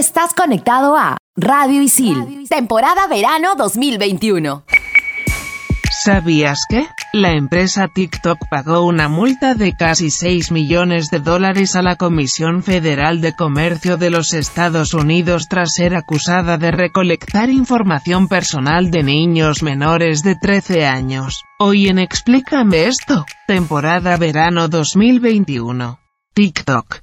estás conectado a Radio Isil, temporada verano 2021. ¿Sabías que? La empresa TikTok pagó una multa de casi 6 millones de dólares a la Comisión Federal de Comercio de los Estados Unidos tras ser acusada de recolectar información personal de niños menores de 13 años. Hoy en Explícame esto, temporada verano 2021. TikTok.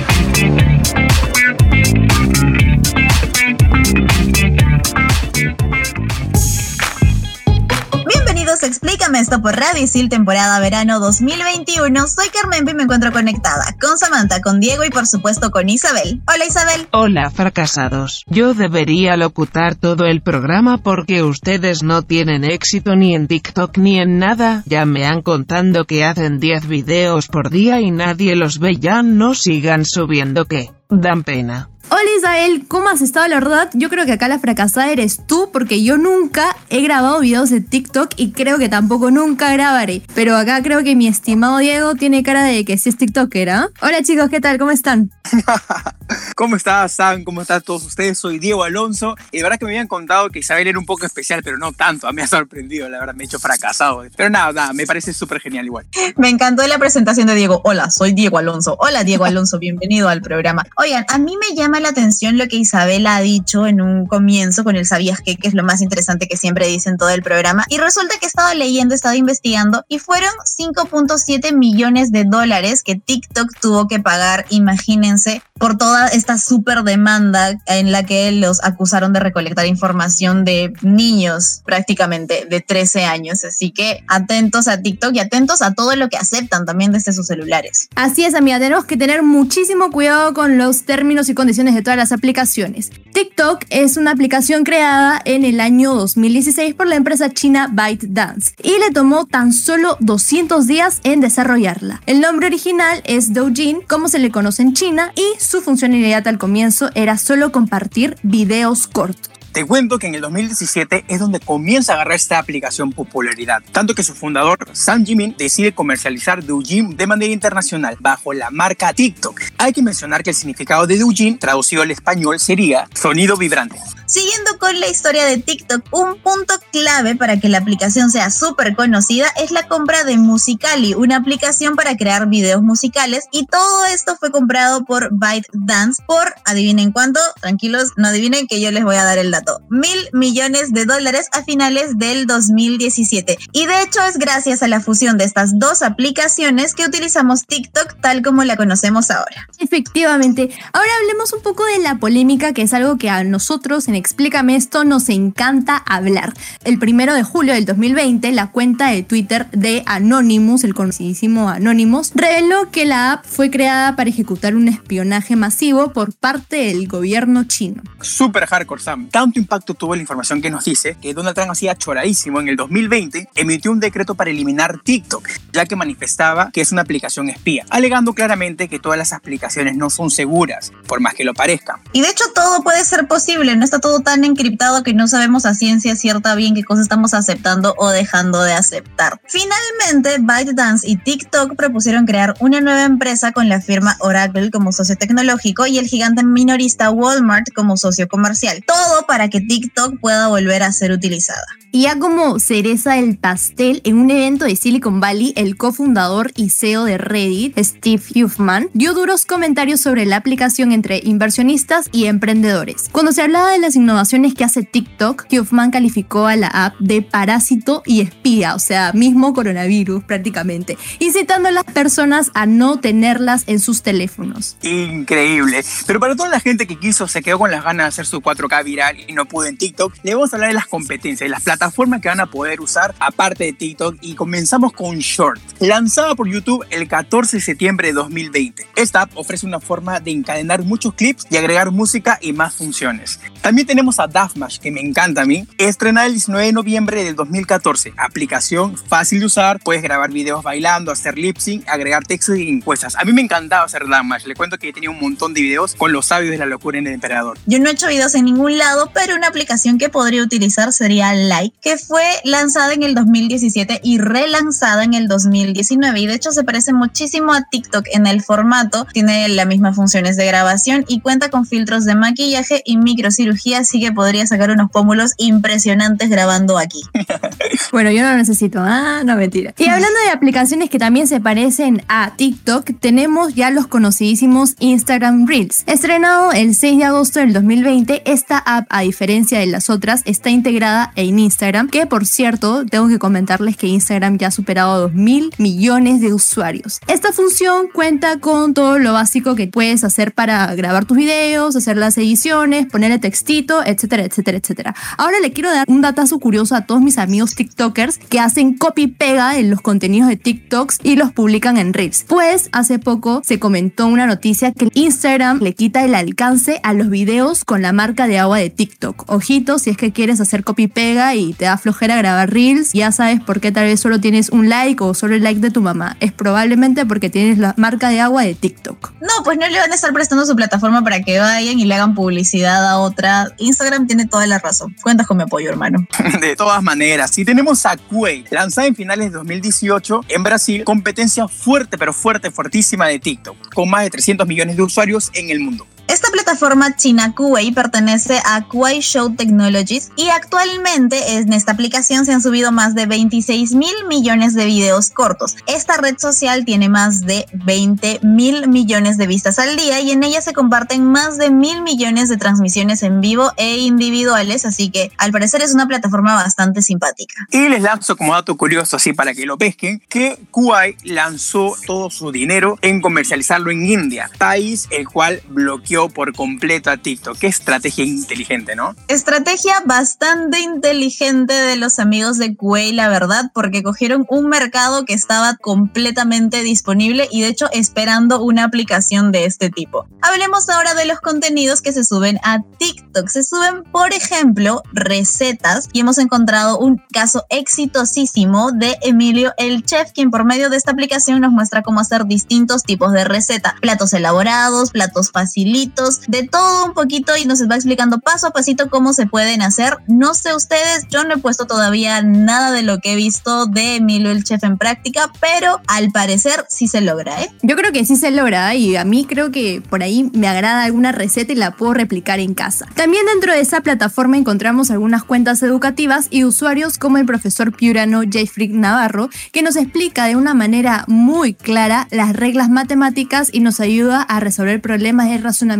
Esto por Radio Isil, temporada verano 2021. Soy Carmen y me encuentro conectada con Samantha, con Diego y por supuesto con Isabel. Hola Isabel. Hola fracasados. Yo debería locutar todo el programa porque ustedes no tienen éxito ni en TikTok ni en nada. Ya me han contando que hacen 10 videos por día y nadie los ve ya no sigan subiendo que dan pena. Hola Isabel, ¿cómo has estado? La verdad, yo creo que acá la fracasada eres tú porque yo nunca he grabado videos de TikTok y creo que tampoco nunca grabaré. Pero acá creo que mi estimado Diego tiene cara de que sí es TikToker, ¿ah? Hola chicos, ¿qué tal? ¿Cómo están? ¿Cómo estás, Sam? ¿Cómo están todos ustedes? Soy Diego Alonso. Y de verdad que me habían contado que Isabel era un poco especial, pero no tanto. Me ha sorprendido, la verdad, me he hecho fracasado. Pero nada, nada, me parece súper genial igual. Me encantó la presentación de Diego. Hola, soy Diego Alonso. Hola Diego Alonso, bienvenido al programa. Oigan, a mí me llama la atención lo que Isabel ha dicho en un comienzo con el sabías qué, que es lo más interesante que siempre dice en todo el programa. Y resulta que he estado leyendo, he estado investigando y fueron 5.7 millones de dólares que TikTok tuvo que pagar, imagínense, por toda esta súper demanda en la que los acusaron de recolectar información de niños prácticamente de 13 años. Así que atentos a TikTok y atentos a todo lo que aceptan también desde sus celulares. Así es, amiga, tenemos que tener muchísimo cuidado con los términos y condiciones de todas las aplicaciones. TikTok es una aplicación creada en el año 2016 por la empresa china ByteDance y le tomó tan solo 200 días en desarrollarla. El nombre original es Douyin, como se le conoce en China, y su funcionalidad al comienzo era solo compartir videos cortos. Te cuento que en el 2017 es donde comienza a agarrar esta aplicación popularidad, tanto que su fundador, Sam Jimin, decide comercializar Douyin de manera internacional bajo la marca TikTok. Hay que mencionar que el significado de Douyin, traducido al español, sería sonido vibrante. Siguiendo con la historia de TikTok, un punto clave para que la aplicación sea súper conocida es la compra de Musicali, una aplicación para crear videos musicales. Y todo esto fue comprado por ByteDance por, adivinen cuánto, tranquilos, no adivinen que yo les voy a dar el dato, mil millones de dólares a finales del 2017. Y de hecho es gracias a la fusión de estas dos aplicaciones que utilizamos TikTok tal como la conocemos ahora. Efectivamente. Ahora hablemos un poco de la polémica, que es algo que a nosotros en Explícame esto nos encanta hablar. El primero de julio del 2020, la cuenta de Twitter de Anonymous, el conocidísimo Anonymous, reveló que la app fue creada para ejecutar un espionaje masivo por parte del gobierno chino. Super hardcore, Sam. Tanto impacto tuvo la información que nos dice que Donald Trump hacía choradísimo en el 2020 emitió un decreto para eliminar TikTok, ya que manifestaba que es una aplicación espía, alegando claramente que todas las aplicaciones no son seguras, por más que lo parezcan. Y de hecho todo puede ser posible, no está todo tan encriptado que no sabemos a ciencia cierta bien qué cosas estamos aceptando o dejando de aceptar. Finalmente, ByteDance y TikTok propusieron crear una nueva empresa con la firma Oracle como socio tecnológico y el gigante minorista Walmart como socio comercial. Todo para que TikTok pueda volver a ser utilizada. Y ya como cereza del pastel, en un evento de Silicon Valley, el cofundador y CEO de Reddit, Steve Huffman, dio duros comentarios sobre la aplicación entre inversionistas y emprendedores. Cuando se hablaba de las innovaciones que hace TikTok, Huffman calificó a la app de parásito y espía, o sea, mismo coronavirus prácticamente, incitando a las personas a no tenerlas en sus teléfonos. Increíble. Pero para toda la gente que quiso, se quedó con las ganas de hacer su 4K viral y no pudo en TikTok, le vamos a hablar de las competencias, de las plataformas que van a poder usar aparte de TikTok y comenzamos con Short, lanzada por YouTube el 14 de septiembre de 2020. Esta app ofrece una forma de encadenar muchos clips y agregar música y más funciones. También tenemos a Daftmash, que me encanta a mí, estrenada el 19 de noviembre del 2014. Aplicación fácil de usar, puedes grabar videos bailando, hacer lip sync, agregar textos y encuestas. A mí me encantaba hacer Daftmash, le cuento que tenía un montón de videos con los sabios de la locura en el emperador. Yo no he hecho videos en ningún lado, pero una aplicación que podría utilizar sería Like, que fue lanzada en el 2017 y relanzada en el 2019. Y de hecho se parece muchísimo a TikTok en el formato, tiene las mismas funciones de grabación y cuenta con filtros de maquillaje y microcirugía, así que podría sacar unos pómulos impresionantes grabando aquí. bueno, yo no lo necesito. Ah, no mentira. Y hablando de aplicaciones que también se parecen a TikTok, tenemos ya los conocidísimos Instagram Reels. Estrenado el 6 de agosto del 2020, esta app, a diferencia de las otras, está integrada en Instagram, que por cierto, tengo que comentarles que Instagram ya ha superado 2 mil millones de usuarios. Esta función cuenta con todo lo básico que puedes hacer para grabar tus videos, hacer las ediciones, ponerle textito, etcétera, etcétera, etcétera. Ahora le quiero dar un datazo curioso a todos mis amigos TikTokers que hacen copy-pega en los contenidos de TikToks y los publican en Reels. Pues hace poco se comentó una noticia que Instagram le quita el alcance a los videos con la marca de agua de TikTok. Ojito, si es que quieres hacer copy-pega y te da flojera grabar Reels, ya sabes por qué tal vez solo tienes un like o solo el like de tu mamá. Es probablemente porque tienes la marca de agua de TikTok. No, pues no le van a estar prestando su plataforma para que vayan y le hagan publicidad a otra. Instagram tiene toda la razón. Cuentas con mi apoyo, hermano. De todas maneras, si tenemos a Quay, lanzada en finales de 2018 en Brasil, competencia fuerte, pero fuerte, fuertísima de TikTok, con más de 300 millones de usuarios en el mundo. Esta plataforma china Kuwait pertenece a Kuwait Show Technologies y actualmente en esta aplicación se han subido más de 26 mil millones de videos cortos. Esta red social tiene más de 20 mil millones de vistas al día y en ella se comparten más de mil millones de transmisiones en vivo e individuales, así que al parecer es una plataforma bastante simpática. Y les lanzo como dato curioso, así para que lo pesquen, que Kuwait lanzó todo su dinero en comercializarlo en India, país el cual bloqueó por completo a TikTok. Qué estrategia inteligente, ¿no? Estrategia bastante inteligente de los amigos de Kuwait, la verdad, porque cogieron un mercado que estaba completamente disponible y de hecho esperando una aplicación de este tipo. Hablemos ahora de los contenidos que se suben a TikTok. Se suben, por ejemplo, recetas y hemos encontrado un caso exitosísimo de Emilio el Chef, quien por medio de esta aplicación nos muestra cómo hacer distintos tipos de receta, platos elaborados, platos facilitos, de todo un poquito y nos va explicando paso a pasito cómo se pueden hacer. No sé ustedes, yo no he puesto todavía nada de lo que he visto de Emilio el Chef en práctica, pero al parecer sí se logra, ¿eh? Yo creo que sí se logra y a mí creo que por ahí me agrada alguna receta y la puedo replicar en casa. También dentro de esa plataforma encontramos algunas cuentas educativas y usuarios como el profesor piurano Jeffrey Navarro, que nos explica de una manera muy clara las reglas matemáticas y nos ayuda a resolver problemas de razonamiento.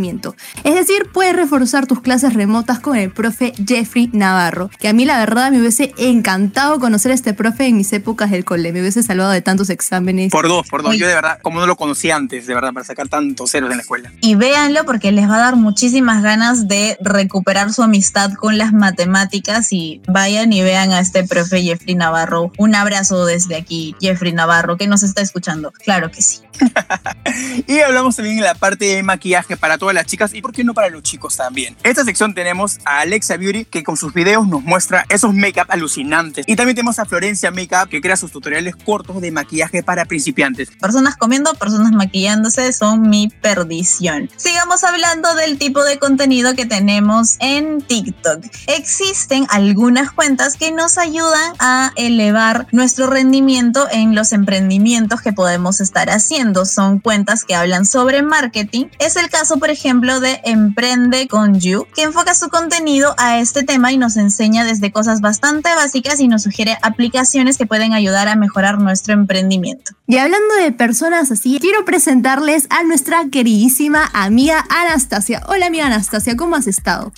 Es decir, puedes reforzar tus clases remotas con el profe Jeffrey Navarro, que a mí la verdad me hubiese encantado conocer a este profe en mis épocas del cole, me hubiese salvado de tantos exámenes. Por dos, por dos. Yo de verdad, como no lo conocía antes, de verdad, para sacar tantos ceros en la escuela. Y véanlo porque les va a dar muchísimas ganas de recuperar su amistad con las matemáticas y vayan y vean a este profe Jeffrey Navarro. Un abrazo desde aquí, Jeffrey Navarro, que nos está escuchando. Claro que sí. y hablamos también en la parte de maquillaje para todas las chicas y por qué no para los chicos también. En esta sección tenemos a Alexa Beauty que con sus videos nos muestra esos make-up alucinantes. Y también tenemos a Florencia Makeup que crea sus tutoriales cortos de maquillaje para principiantes. Personas comiendo, personas maquillándose son mi perdición. Sigamos hablando del tipo de contenido que tenemos en TikTok. Existen algunas cuentas que nos ayudan a elevar nuestro rendimiento en los emprendimientos que podemos estar haciendo. Son cuentas que hablan sobre marketing. Es el caso, por ejemplo, de Emprende con You, que enfoca su contenido a este tema y nos enseña desde cosas bastante básicas y nos sugiere aplicaciones que pueden ayudar a mejorar nuestro emprendimiento. Y hablando de personas así, quiero presentarles a nuestra queridísima amiga Anastasia. Hola amiga Anastasia, ¿cómo has estado?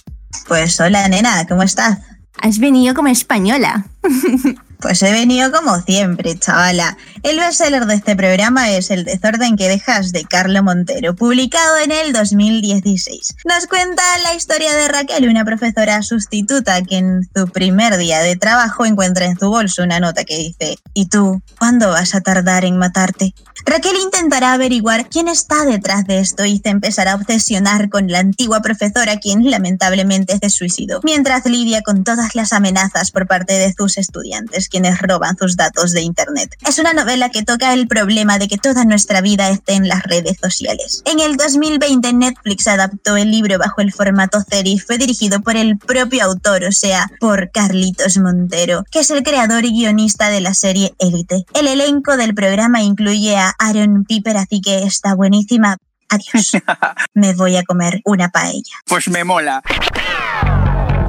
Pues hola nena, ¿cómo estás? Has venido como española. Pues he venido como siempre, chavala. El bestseller de este programa es El desorden que dejas de Carlo Montero, publicado en el 2016. Nos cuenta la historia de Raquel, una profesora sustituta que en su primer día de trabajo encuentra en su bolso una nota que dice, ¿y tú? ¿Cuándo vas a tardar en matarte? Raquel intentará averiguar quién está detrás de esto y se empezará a obsesionar con la antigua profesora quien lamentablemente se suicidó, mientras lidia con todas las amenazas por parte de sus estudiantes quienes roban sus datos de Internet. Es una novela que toca el problema de que toda nuestra vida esté en las redes sociales. En el 2020 Netflix adaptó el libro bajo el formato serie y fue dirigido por el propio autor, o sea, por Carlitos Montero, que es el creador y guionista de la serie Élite. El elenco del programa incluye a Aaron Piper, así que está buenísima. Adiós. Me voy a comer una paella. Pues me mola.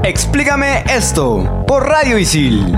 Explícame esto por Radio Isil.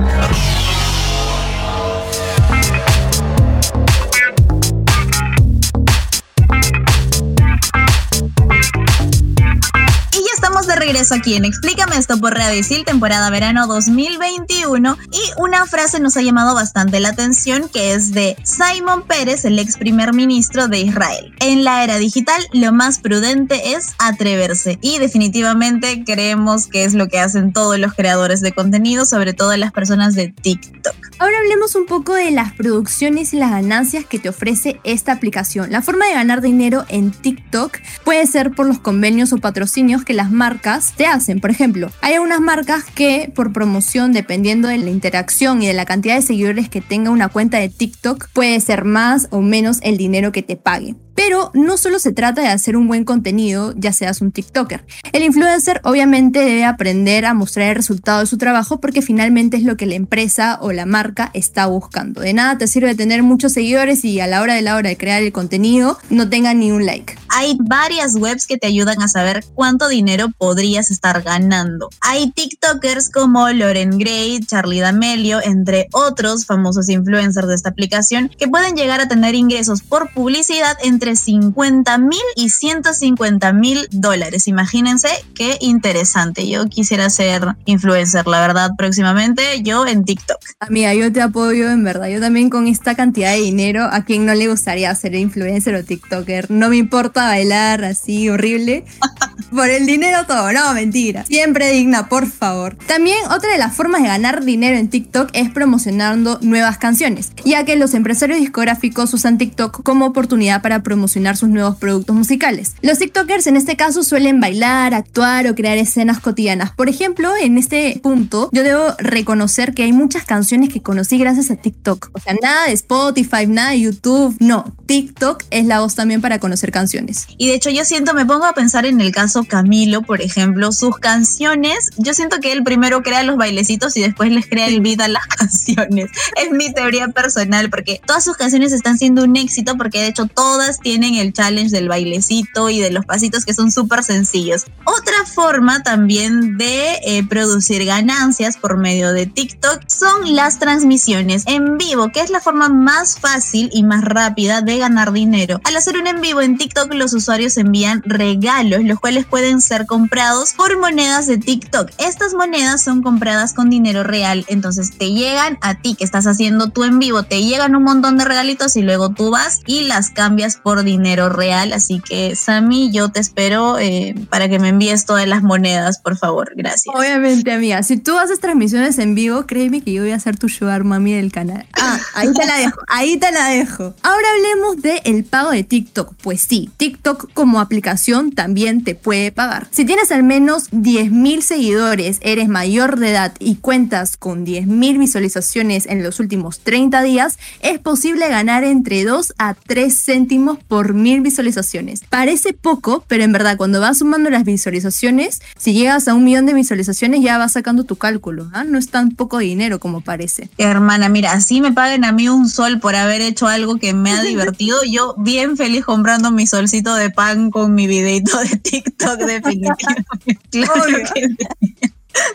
Ya aquí en Explícame esto por Radio temporada verano 2021. Y una frase nos ha llamado bastante la atención que es de Simon Pérez, el ex primer ministro de Israel. En la era digital, lo más prudente es atreverse. Y definitivamente creemos que es lo que hacen todos los creadores de contenido, sobre todo las personas de TikTok. Ahora hablemos un poco de las producciones y las ganancias que te ofrece esta aplicación. La forma de ganar dinero en TikTok puede ser por los convenios o patrocinios que las marcas te hacen. Por ejemplo, hay algunas marcas que por promoción, dependiendo de la interacción y de la cantidad de seguidores que tenga una cuenta de TikTok, puede ser más o menos el dinero que te pague. Pero no solo se trata de hacer un buen contenido, ya seas un TikToker. El influencer obviamente debe aprender a mostrar el resultado de su trabajo porque finalmente es lo que la empresa o la marca está buscando. De nada te sirve tener muchos seguidores y a la hora de la hora de crear el contenido no tenga ni un like. Hay varias webs que te ayudan a saber cuánto dinero podrías estar ganando. Hay TikTokers como Loren Gray, Charlie D'Amelio, entre otros famosos influencers de esta aplicación que pueden llegar a tener ingresos por publicidad entre 50 mil y 150 mil dólares. Imagínense qué interesante. Yo quisiera ser influencer, la verdad, próximamente yo en TikTok. Amiga, yo te apoyo en verdad. Yo también con esta cantidad de dinero, a quien no le gustaría ser influencer o TikToker. No me importa bailar así horrible. Por el dinero todo, no, mentira. Siempre digna, por favor. También otra de las formas de ganar dinero en TikTok es promocionando nuevas canciones, ya que los empresarios discográficos usan TikTok como oportunidad para promocionar sus nuevos productos musicales. Los TikTokers en este caso suelen bailar, actuar o crear escenas cotidianas. Por ejemplo, en este punto yo debo reconocer que hay muchas canciones que conocí gracias a TikTok. O sea, nada de Spotify, nada de YouTube, no. TikTok es la voz también para conocer canciones. Y de hecho yo siento, me pongo a pensar en el caso Camilo, por ejemplo, sus canciones, yo siento que él primero crea los bailecitos y después les crea el beat a las canciones. Es mi teoría personal porque todas sus canciones están siendo un éxito porque de hecho todas tienen el challenge del bailecito y de los pasitos que son súper sencillos. Otra forma también de eh, producir ganancias por medio de TikTok son las transmisiones en vivo, que es la forma más fácil y más rápida de ganar dinero. Al hacer un en vivo en TikTok, los usuarios envían regalos, los cuales pueden ser comprados por monedas de TikTok. Estas monedas son compradas con dinero real, entonces te llegan a ti que estás haciendo tu en vivo, te llegan un montón de regalitos y luego tú vas y las cambias por dinero real. Así que, Sammy, yo te espero eh, para que me envíes todas las monedas, por favor. Gracias. Obviamente, amiga. Si tú haces transmisiones en vivo, créeme que yo voy a ser tu sugar mami del canal. Ah, ahí te la dejo. Ahí te la dejo. Ahora hablemos de pago de TikTok. Pues sí, TikTok como aplicación también te puede pagar. Si tienes al menos 10.000 seguidores, eres mayor de edad y cuentas con 10.000 visualizaciones en los últimos 30 días, es posible ganar entre 2 a 3 céntimos por mil visualizaciones. Parece poco, pero en verdad cuando vas sumando las visualizaciones, si llegas a un millón de visualizaciones ya vas sacando tu cálculo. ¿ah? No es tan poco dinero como parece. Hermana, mira, así me paguen a mí un sol por haber hecho algo que me ha divertido. Yo bien feliz comprando mi solcito de pan con mi videito de TikTok definitivamente. Claro que sí.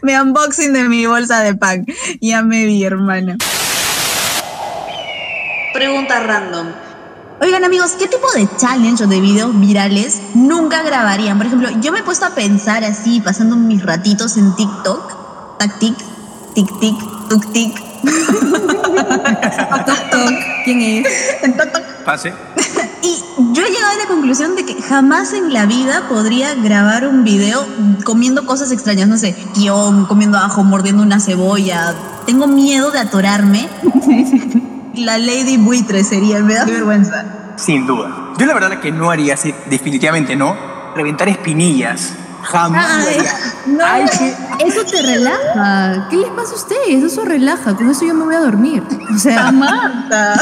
Mi unboxing de mi bolsa de pan. Ya me vi, hermana. Pregunta random. Oigan amigos, ¿qué tipo de challenge o de videos virales nunca grabarían? Por ejemplo, yo me he puesto a pensar así, pasando mis ratitos en TikTok, tac tic, tic tic, tuk tic, ¿Quién es? Pase. Y yo he llegado a la conclusión de que jamás en la vida podría grabar un video comiendo cosas extrañas, no sé, guion, comiendo ajo, mordiendo una cebolla. Tengo miedo de atorarme. La Lady Buitre sería, me da vergüenza. Sin duda. Yo la verdad que no haría así, definitivamente no. Reventar espinillas. Jamás Ay, haría. no, Ay, que- eso te relaja. ¿Qué les pasa a ustedes? Eso relaja. Con eso yo me voy a dormir. O sea, Marta.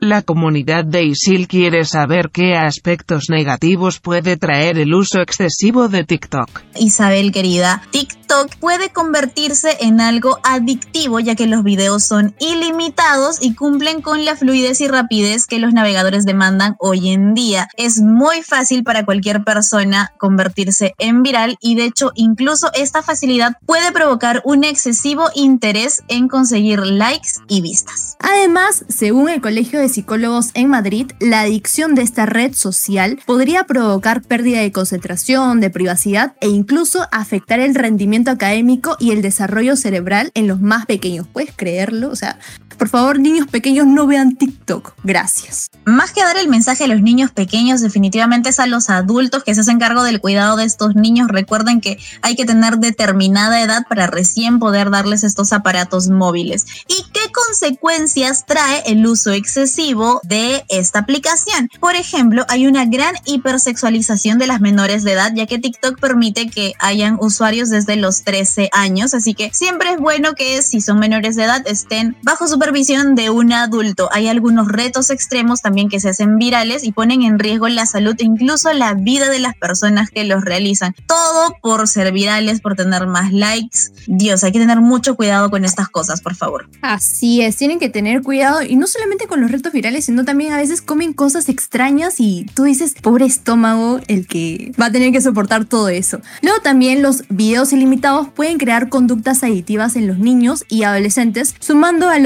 La comunidad de ISIL quiere saber qué aspectos negativos puede traer el uso excesivo de TikTok. Isabel querida, TikTok puede convertirse en algo adictivo ya que los videos son ilimitados y cumplen con la fluidez y rapidez que los navegadores demandan hoy en día. Es muy fácil para cualquier persona convertirse en viral y de hecho incluso esta facilidad puede provocar un excesivo interés en conseguir likes y vistas. Además, según el Colegio de Psicólogos en Madrid, la adicción de esta red social podría provocar pérdida de concentración, de privacidad e incluso afectar el rendimiento académico y el desarrollo cerebral en los más pequeños. ¿Puedes creerlo? O sea, por favor, niños pequeños no vean TikTok. Gracias. Más que dar el mensaje a los niños pequeños, definitivamente es a los adultos que se hacen cargo del cuidado de estos niños. Recuerden que hay que tener determinada edad para recién poder darles estos aparatos móviles. ¿Y qué consecuencias trae el uso excesivo de esta aplicación? Por ejemplo, hay una gran hipersexualización de las menores de edad, ya que TikTok permite que hayan usuarios desde los 13 años. Así que siempre es bueno que si son menores de edad estén bajo supervisión de un adulto. Hay algunos retos extremos también que se hacen virales y ponen en riesgo la salud e incluso la vida de las personas que los realizan. Todo por ser virales, por tener más likes. Dios, hay que tener mucho cuidado con estas cosas, por favor. Así es, tienen que tener cuidado y no solamente con los retos virales, sino también a veces comen cosas extrañas y tú dices, pobre estómago, el que va a tener que soportar todo eso. Luego también los videos ilimitados pueden crear conductas adictivas en los niños y adolescentes, sumando al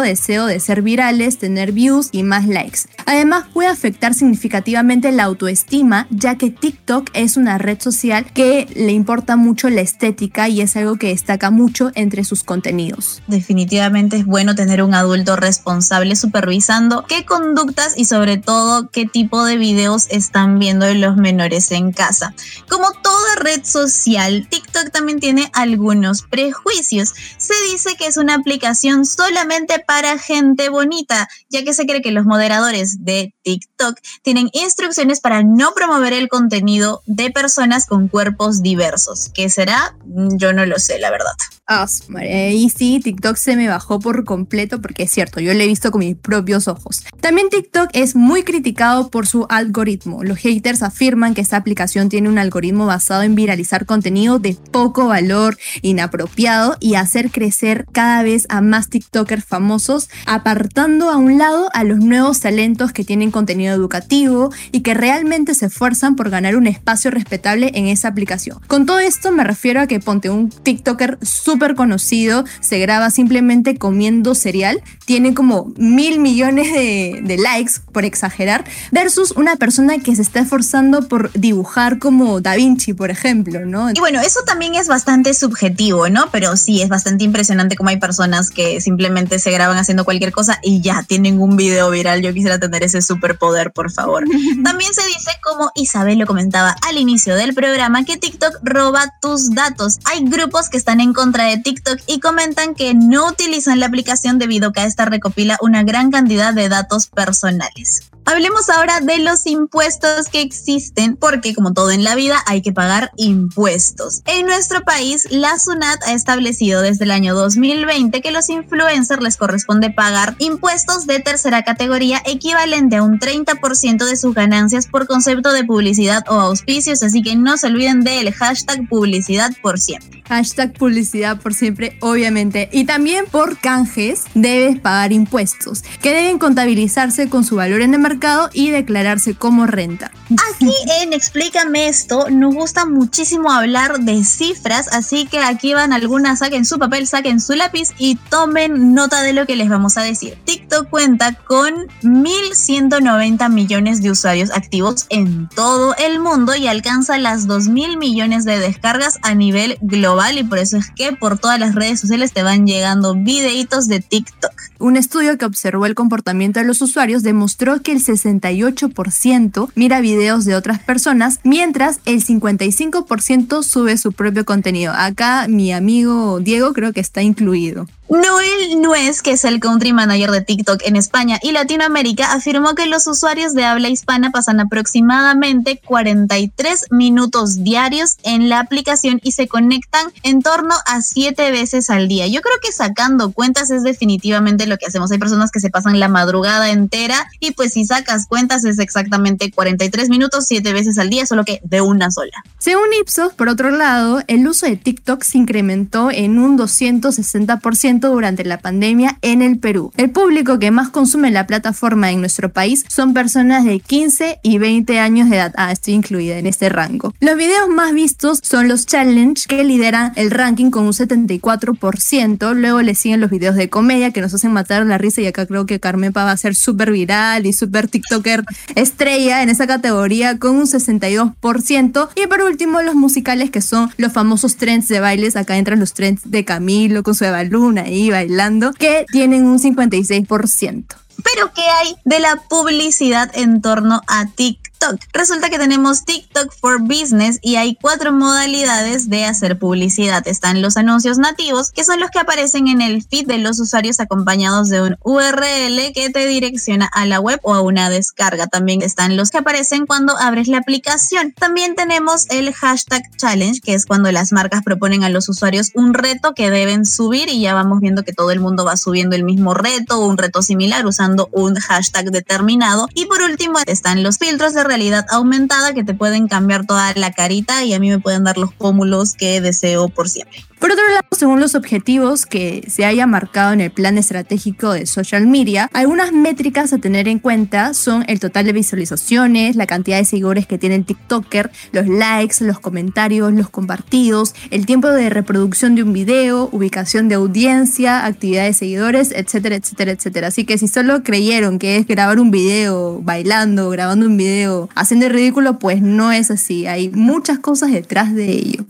deseo de ser virales, tener views y más likes. Además puede afectar significativamente la autoestima, ya que TikTok es una red social que le importa mucho la estética y es algo que destaca mucho entre sus contenidos. Definitivamente es bueno tener un adulto responsable supervisando qué conductas y sobre todo qué tipo de videos están viendo los menores en casa. Como toda red social, TikTok también tiene algunos prejuicios. Se dice que es una aplicación solamente para gente bonita, ya que se cree que los moderadores de TikTok tienen instrucciones para no promover el contenido de personas con cuerpos diversos. ¿Qué será? Mm, Yo no lo sé, la verdad. Ah, madre. Y sí, TikTok se me bajó por completo porque es cierto, yo lo he visto con mis propios ojos. También TikTok es muy criticado por su algoritmo. Los haters afirman que esta aplicación tiene un algoritmo basado en viralizar contenido de poco valor, inapropiado y hacer crecer cada vez a más TikTokers famosos, apartando a un lado a los nuevos talentos que tienen contenido educativo y que realmente se esfuerzan por ganar un espacio respetable en esa aplicación. Con todo esto me refiero a que ponte un TikToker súper conocido, se graba simplemente comiendo cereal, tiene como mil millones de, de likes, por exagerar, versus una persona que se está esforzando por dibujar como Da Vinci, por ejemplo, ¿no? Y bueno, eso también es bastante subjetivo, ¿no? Pero sí, es bastante impresionante cómo hay personas que simplemente se graban haciendo cualquier cosa y ya tienen un video viral. Yo quisiera tener ese superpoder, por favor. También se dice, como Isabel lo comentaba al inicio del programa, que TikTok roba tus datos. Hay grupos que están en contra de TikTok y comentan que no utilizan la aplicación debido a que esta recopila una gran cantidad de datos personales. Hablemos ahora de los impuestos que existen, porque como todo en la vida hay que pagar impuestos. En nuestro país, la SUNAT ha establecido desde el año 2020 que los influencers les corresponde pagar impuestos de tercera categoría equivalente a un 30% de sus ganancias por concepto de publicidad o auspicios, así que no se olviden del hashtag publicidad por siempre. Hashtag publicidad por siempre, obviamente. Y también por canjes debes pagar impuestos, que deben contabilizarse con su valor en el mercado y declararse como renta. Aquí en Explícame esto nos gusta muchísimo hablar de cifras, así que aquí van algunas, saquen su papel, saquen su lápiz y tomen nota de lo que les vamos a decir. TikTok cuenta con 1.190 millones de usuarios activos en todo el mundo y alcanza las 2.000 millones de descargas a nivel global y por eso es que por todas las redes sociales te van llegando videitos de TikTok. Un estudio que observó el comportamiento de los usuarios demostró que el 68% mira videos de otras personas, mientras el 55% sube su propio contenido. Acá mi amigo Diego creo que está incluido. Noel Nuez, que es el country manager de TikTok en España y Latinoamérica, afirmó que los usuarios de habla hispana pasan aproximadamente 43 minutos diarios en la aplicación y se conectan en torno a 7 veces al día. Yo creo que sacando cuentas es definitivamente lo que hacemos. Hay personas que se pasan la madrugada entera y pues si sacas cuentas es exactamente 43 minutos, 7 veces al día, solo que de una sola. Según Ipsos, por otro lado, el uso de TikTok se incrementó en un 260% durante la pandemia en el Perú. El público que más consume la plataforma en nuestro país son personas de 15 y 20 años de edad. Ah, estoy incluida en este rango. Los videos más vistos son los challenge que lideran el ranking con un 74%. Luego le siguen los videos de comedia que nos hacen matar la risa y acá creo que Carmepa va a ser súper viral y súper TikToker estrella en esa categoría con un 62%. Y por último los musicales que son los famosos trends de bailes. Acá entran los trends de Camilo con su Eva Luna ahí bailando, que tienen un 56%. Pero ¿qué hay de la publicidad en torno a TikTok? Resulta que tenemos TikTok for Business y hay cuatro modalidades de hacer publicidad. Están los anuncios nativos, que son los que aparecen en el feed de los usuarios acompañados de un URL que te direcciona a la web o a una descarga. También están los que aparecen cuando abres la aplicación. También tenemos el hashtag challenge, que es cuando las marcas proponen a los usuarios un reto que deben subir y ya vamos viendo que todo el mundo va subiendo el mismo reto o un reto similar usando un hashtag determinado. Y por último están los filtros de realidad aumentada que te pueden cambiar toda la carita y a mí me pueden dar los pómulos que deseo por siempre. Por otro lado, según los objetivos que se haya marcado en el plan estratégico de social media, algunas métricas a tener en cuenta son el total de visualizaciones, la cantidad de seguidores que tiene el TikToker, los likes, los comentarios, los compartidos, el tiempo de reproducción de un video, ubicación de audiencia, actividad de seguidores, etcétera, etcétera, etcétera. Así que si solo creyeron que es grabar un video bailando, grabando un video haciendo el ridículo, pues no es así. Hay muchas cosas detrás de ello.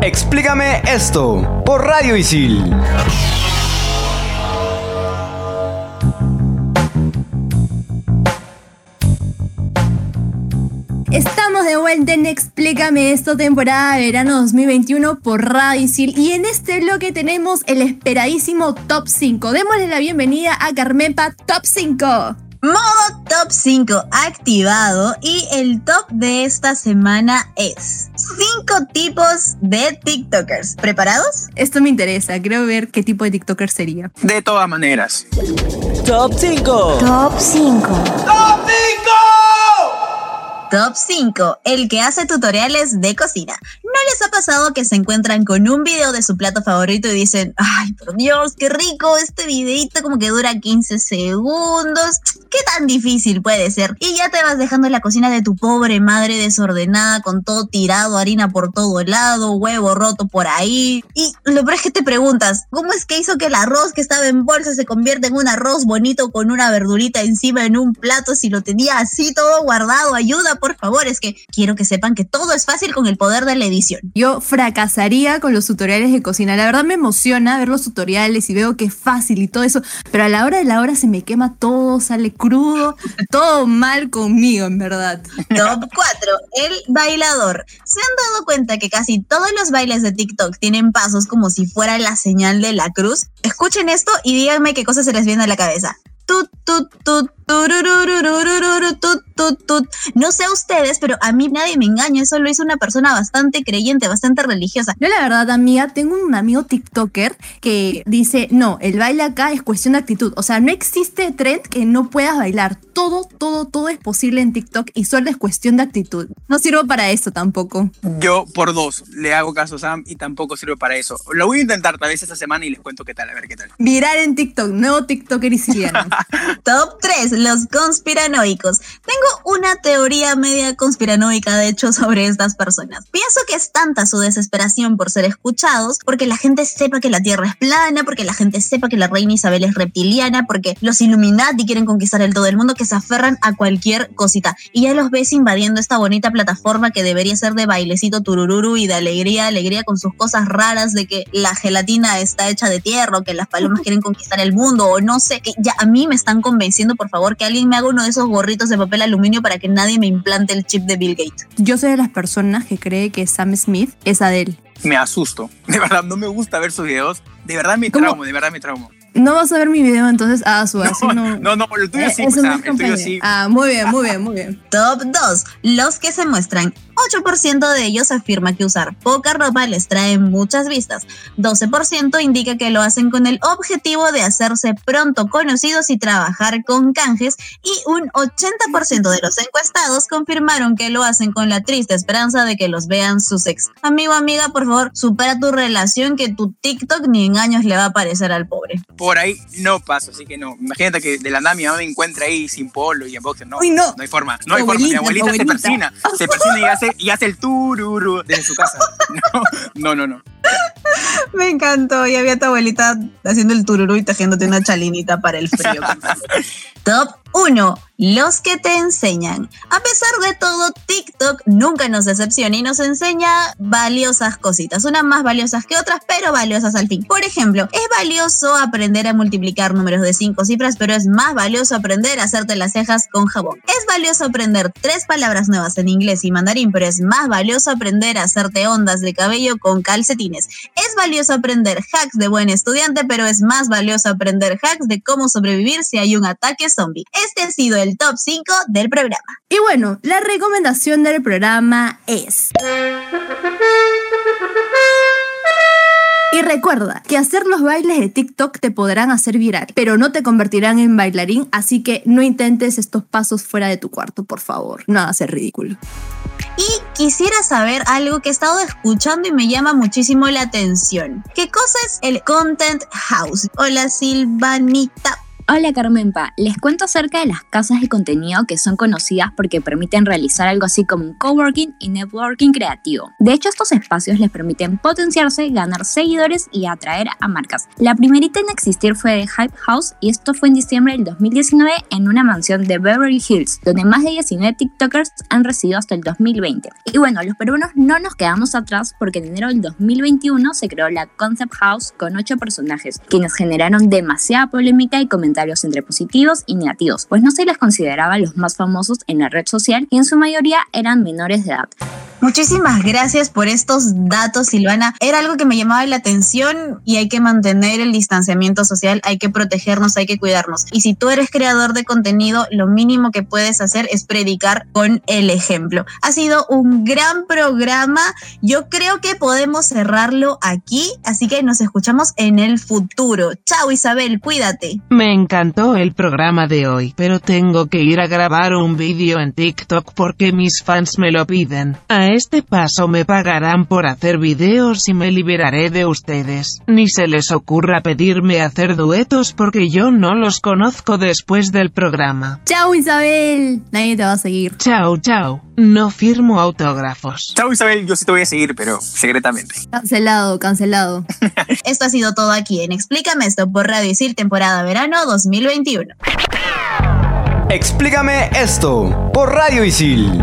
Explícame esto por Radio Isil. Estamos de vuelta en Explícame esto, temporada de verano 2021 por Radio Isil. Y en este bloque tenemos el esperadísimo Top 5. Démosle la bienvenida a Carmepa Top 5. Modo Top 5 activado y el top de esta semana es 5 tipos de TikTokers. ¿Preparados? Esto me interesa, quiero ver qué tipo de TikToker sería. De todas maneras. Top 5. Top 5. ¡Top 5! Top 5. El que hace tutoriales de cocina. ¿No les ha pasado que se encuentran con un video de su plato favorito y dicen, ay, por Dios, qué rico este videito como que dura 15 segundos? ¿Qué tan difícil puede ser? Y ya te vas dejando en la cocina de tu pobre madre desordenada, con todo tirado, harina por todo lado, huevo roto por ahí. Y lo peor es que te preguntas, ¿cómo es que hizo que el arroz que estaba en bolsa se convierta en un arroz bonito con una verdurita encima en un plato si lo tenía así todo guardado? Ayuda, por favor, es que quiero que sepan que todo es fácil con el poder de la. Yo fracasaría con los tutoriales de cocina. La verdad me emociona ver los tutoriales y veo que es fácil y todo eso, pero a la hora de la hora se me quema todo, sale crudo, todo mal conmigo, en verdad. Top 4. El bailador. ¿Se han dado cuenta que casi todos los bailes de TikTok tienen pasos como si fuera la señal de la cruz? Escuchen esto y díganme qué cosas se les viene a la cabeza. Tut, tut, tut, tururururururu, tut, tut, tut. No sé a ustedes, pero a mí nadie me engaña. Eso lo hizo una persona bastante creyente, bastante religiosa. Yo la verdad, amiga, tengo un amigo TikToker que dice, no, el baile acá es cuestión de actitud. O sea, no existe trend que no puedas bailar. Todo, todo, todo es posible en TikTok y solo es cuestión de actitud. No sirvo para eso tampoco. Yo por dos le hago caso a Sam y tampoco sirve para eso. Lo voy a intentar tal vez esta semana y les cuento qué tal, a ver qué tal. Viral en TikTok, nuevo TikToker isiliano. Top 3, los conspiranoicos. Tengo una teoría media conspiranoica, de hecho, sobre estas personas. Pienso que es tanta su desesperación por ser escuchados, porque la gente sepa que la Tierra es plana, porque la gente sepa que la reina Isabel es reptiliana, porque los Illuminati quieren conquistar el todo el mundo, que se aferran a cualquier cosita. Y ya los ves invadiendo esta bonita plataforma que debería ser de bailecito turururu y de alegría, alegría con sus cosas raras de que la gelatina está hecha de tierra, que las palomas quieren conquistar el mundo, o no sé, que ya a mí me están convenciendo, por favor, que alguien me haga uno de esos gorritos de papel aluminio para que nadie me implante el chip de Bill Gates. Yo soy de las personas que cree que Sam Smith es Adele. Me asusto. De verdad, no me gusta ver sus videos. De verdad me ¿Cómo? traumo, de verdad me traumo. No vas a ver mi video, entonces, ah, su así no. No, no, el tuyo Eh, sí, Sam, no es el tuyo campaña. sí. Ah, muy bien, muy bien, muy bien. Top 2. Los que se muestran. 8% de ellos afirma que usar poca ropa les trae muchas vistas. 12% indica que lo hacen con el objetivo de hacerse pronto conocidos y trabajar con canjes. Y un 80% de los encuestados confirmaron que lo hacen con la triste esperanza de que los vean sus ex. Amigo, amiga, por favor, supera tu relación que tu TikTok ni en años le va a parecer al pobre. Por ahí no pasa, así que no. Imagínate que de la nada mi mamá me encuentra ahí sin polo y en boxer. No, Uy, no. no hay forma. No hay forma. Mi abuelita, abuelita se persina. Se persina y hace, y hace el tururu desde su casa. No, no, no. no. Me encantó. Y había tu abuelita haciendo el tururú y tejiéndote una chalinita para el frío. Top 1. Los que te enseñan. A pesar de todo, TikTok nunca nos decepciona y nos enseña valiosas cositas. Unas más valiosas que otras, pero valiosas al fin. Por ejemplo, es valioso aprender a multiplicar números de 5 cifras, pero es más valioso aprender a hacerte las cejas con jabón. Es valioso aprender tres palabras nuevas en inglés y mandarín, pero es más valioso aprender a hacerte ondas de cabello con calcetines. Es valioso aprender hacks de buen estudiante, pero es más valioso aprender hacks de cómo sobrevivir si hay un ataque zombie. Este ha sido el top 5 del programa. Y bueno, la recomendación del programa es... Y recuerda que hacer los bailes de TikTok te podrán hacer viral, pero no te convertirán en bailarín, así que no intentes estos pasos fuera de tu cuarto, por favor. No hagas el ridículo. Y quisiera saber algo que he estado escuchando y me llama muchísimo la atención. ¿Qué cosa es el Content House? Hola Silvanita. Hola Carmenpa, les cuento acerca de las casas de contenido que son conocidas porque permiten realizar algo así como un coworking y networking creativo. De hecho, estos espacios les permiten potenciarse, ganar seguidores y atraer a marcas. La primerita en existir fue de Hype House y esto fue en diciembre del 2019 en una mansión de Beverly Hills, donde más de 19 TikTokers han residido hasta el 2020. Y bueno, los peruanos no nos quedamos atrás porque en enero del 2021 se creó la Concept House con 8 personajes, quienes generaron demasiada polémica y comentarios entre positivos y negativos, pues no se les consideraba los más famosos en la red social y en su mayoría eran menores de edad. Muchísimas gracias por estos datos, Silvana. Era algo que me llamaba la atención y hay que mantener el distanciamiento social, hay que protegernos, hay que cuidarnos. Y si tú eres creador de contenido, lo mínimo que puedes hacer es predicar con el ejemplo. Ha sido un gran programa. Yo creo que podemos cerrarlo aquí, así que nos escuchamos en el futuro. Chao, Isabel, cuídate. Me encantó el programa de hoy, pero tengo que ir a grabar un vídeo en TikTok porque mis fans me lo piden. A este paso me pagarán por hacer videos y me liberaré de ustedes. Ni se les ocurra pedirme hacer duetos porque yo no los conozco después del programa. ¡Chao, Isabel! Nadie te va a seguir. Chao, chao. No firmo autógrafos. Chao Isabel, yo sí te voy a seguir, pero secretamente. Cancelado, cancelado. Esto ha sido todo aquí en Explícame esto por Radio Isil, temporada verano 2021. Explícame esto por Radio Isil.